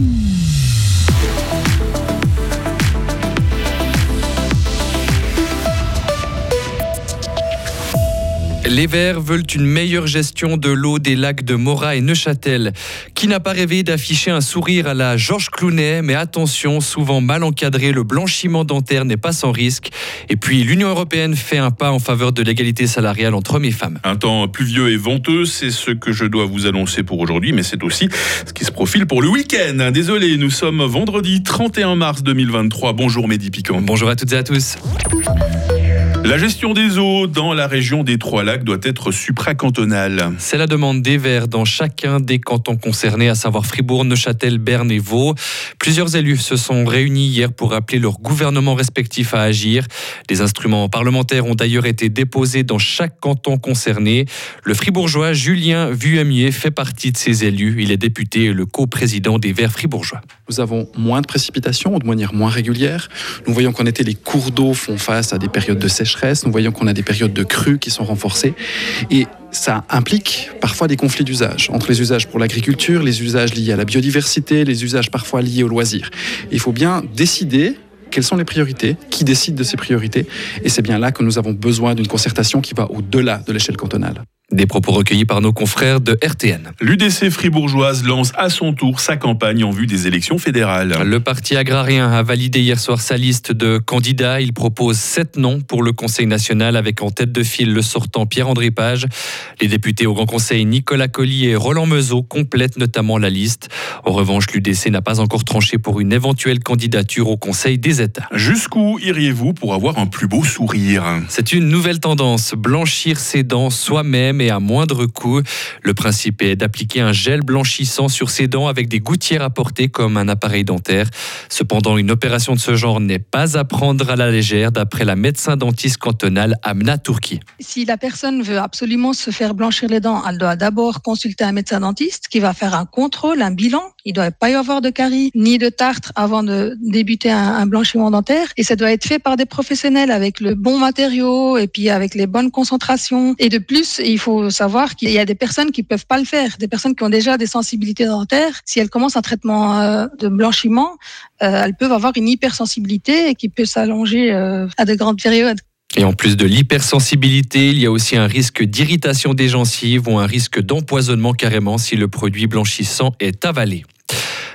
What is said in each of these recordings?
Mm-hmm. Les Verts veulent une meilleure gestion de l'eau des lacs de Morat et Neuchâtel. Qui n'a pas rêvé d'afficher un sourire à la Georges Clounet? Mais attention, souvent mal encadré, le blanchiment dentaire n'est pas sans risque. Et puis l'Union européenne fait un pas en faveur de l'égalité salariale entre hommes et femmes. Un temps pluvieux et venteux, c'est ce que je dois vous annoncer pour aujourd'hui, mais c'est aussi ce qui se profile pour le week-end. Désolé, nous sommes vendredi 31 mars 2023. Bonjour Mehdi Piquant. Bonjour à toutes et à tous. La gestion des eaux dans la région des Trois-Lacs doit être supracantonale. C'est la demande des Verts dans chacun des cantons concernés, à savoir Fribourg, Neuchâtel, Berne et Vaud. Plusieurs élus se sont réunis hier pour appeler leurs gouvernements respectifs à agir. Des instruments parlementaires ont d'ailleurs été déposés dans chaque canton concerné. Le fribourgeois Julien Vuamier fait partie de ces élus. Il est député et le co-président des Verts fribourgeois. Nous avons moins de précipitations de manière moins régulière. Nous voyons qu'en été, les cours d'eau font face à des périodes de sécheresse nous voyons qu'on a des périodes de crues qui sont renforcées. Et ça implique parfois des conflits d'usage, entre les usages pour l'agriculture, les usages liés à la biodiversité, les usages parfois liés aux loisirs. Il faut bien décider quelles sont les priorités, qui décide de ces priorités, et c'est bien là que nous avons besoin d'une concertation qui va au-delà de l'échelle cantonale. Des propos recueillis par nos confrères de RTN. L'UDC fribourgeoise lance à son tour sa campagne en vue des élections fédérales. Le parti agrarien a validé hier soir sa liste de candidats. Il propose sept noms pour le Conseil national avec en tête de file le sortant Pierre-André Page. Les députés au Grand Conseil Nicolas Collier et Roland Meuseau complètent notamment la liste. En revanche, l'UDC n'a pas encore tranché pour une éventuelle candidature au Conseil des États. Jusqu'où iriez-vous pour avoir un plus beau sourire? C'est une nouvelle tendance, blanchir ses dents soi-même et à moindre coût. Le principe est d'appliquer un gel blanchissant sur ses dents avec des gouttières à porter comme un appareil dentaire. Cependant, une opération de ce genre n'est pas à prendre à la légère d'après la médecin dentiste cantonale Amna Turki. Si la personne veut absolument se faire blanchir les dents, elle doit d'abord consulter un médecin dentiste qui va faire un contrôle, un bilan. Il ne doit pas y avoir de caries ni de tartre avant de débuter un, blanchiment dentaire. Et ça doit être fait par des professionnels avec le bon matériau et puis avec les bonnes concentrations. Et de plus, il faut faut savoir qu'il y a des personnes qui peuvent pas le faire, des personnes qui ont déjà des sensibilités dentaires. Si elles commencent un traitement euh, de blanchiment, euh, elles peuvent avoir une hypersensibilité qui peut s'allonger euh, à de grandes périodes. Et en plus de l'hypersensibilité, il y a aussi un risque d'irritation des gencives ou un risque d'empoisonnement carrément si le produit blanchissant est avalé.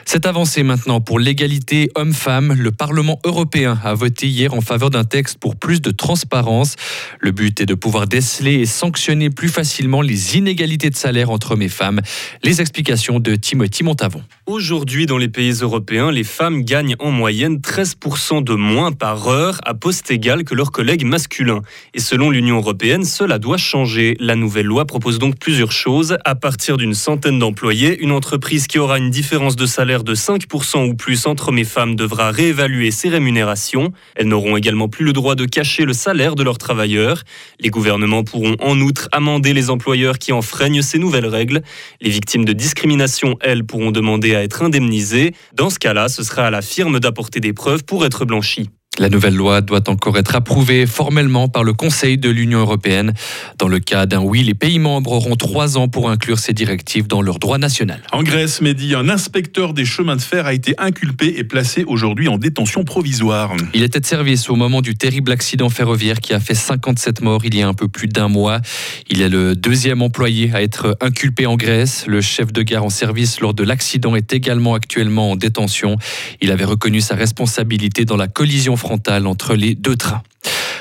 Cette avancée maintenant pour l'égalité homme-femme. Le Parlement européen a voté hier en faveur d'un texte pour plus de transparence. Le but est de pouvoir déceler et sanctionner plus facilement les inégalités de salaire entre hommes et femmes. Les explications de Timothy Montavon. Aujourd'hui, dans les pays européens, les femmes gagnent en moyenne 13% de moins par heure à poste égal que leurs collègues masculins. Et selon l'Union européenne, cela doit changer. La nouvelle loi propose donc plusieurs choses. À partir d'une centaine d'employés, une entreprise qui aura une différence de salaire de 5% ou plus entre hommes et femmes devra réévaluer ses rémunérations. Elles n'auront également plus le droit de cacher le salaire de leurs travailleurs. Les gouvernements pourront en outre amender les employeurs qui enfreignent ces nouvelles règles. Les victimes de discrimination, elles, pourront demander à être indemnisé. Dans ce cas-là, ce sera à la firme d'apporter des preuves pour être blanchi. La nouvelle loi doit encore être approuvée formellement par le Conseil de l'Union européenne. Dans le cas d'un oui, les pays membres auront trois ans pour inclure ces directives dans leur droit national. En Grèce, Mehdi, un inspecteur des chemins de fer a été inculpé et placé aujourd'hui en détention provisoire. Il était de service au moment du terrible accident ferroviaire qui a fait 57 morts il y a un peu plus d'un mois. Il est le deuxième employé à être inculpé en Grèce. Le chef de gare en service lors de l'accident est également actuellement en détention. Il avait reconnu sa responsabilité dans la collision entre les deux trains.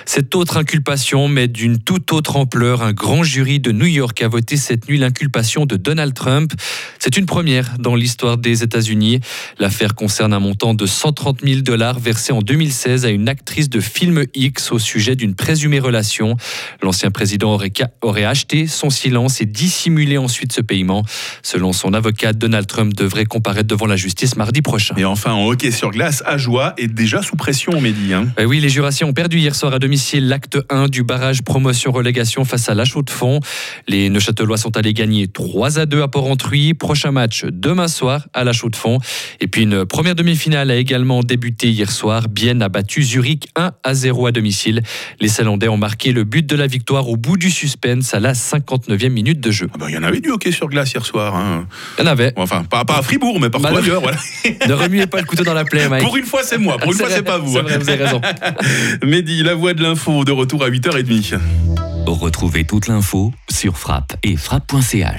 Cette autre inculpation, mais d'une toute autre ampleur, un grand jury de New York a voté cette nuit l'inculpation de Donald Trump. C'est une première dans l'histoire des États-Unis. L'affaire concerne un montant de 130 000 dollars versé en 2016 à une actrice de film X au sujet d'une présumée relation. L'ancien président aurait, aurait acheté son silence et dissimulé ensuite ce paiement. Selon son avocat, Donald Trump devrait comparaître devant la justice mardi prochain. Et enfin, en hockey sur glace, Ajoie est déjà sous pression, Mehdi. Hein. Eh oui, les Jurassiens ont perdu hier soir à demi domicile l'acte 1 du barrage promotion-relégation face à La Chaux-de-Fonds. Les Neuchâtelois sont allés gagner 3 à 2 à Port-Entruy. Prochain match demain soir à La Chaux-de-Fonds. Et puis une première demi-finale a également débuté hier soir. Bienne a battu Zurich 1 à 0 à domicile. Les Salandais ont marqué le but de la victoire au bout du suspense à la 59e minute de jeu. Ah bah, Il y en avait du hockey sur glace hier soir. hein. Il y en avait. Enfin, pas, pas à Fribourg, mais partout Bah, ailleurs. Voilà. Ne remuez pas le couteau dans la plaie, Mike. Pour une fois, c'est moi. Pour une fois, c'est pas vous. Vrai, vous avez raison. Mehdi, la voix de l'info, de retour à 8h30. Retrouvez toute l'info sur frappe et frappe.ch.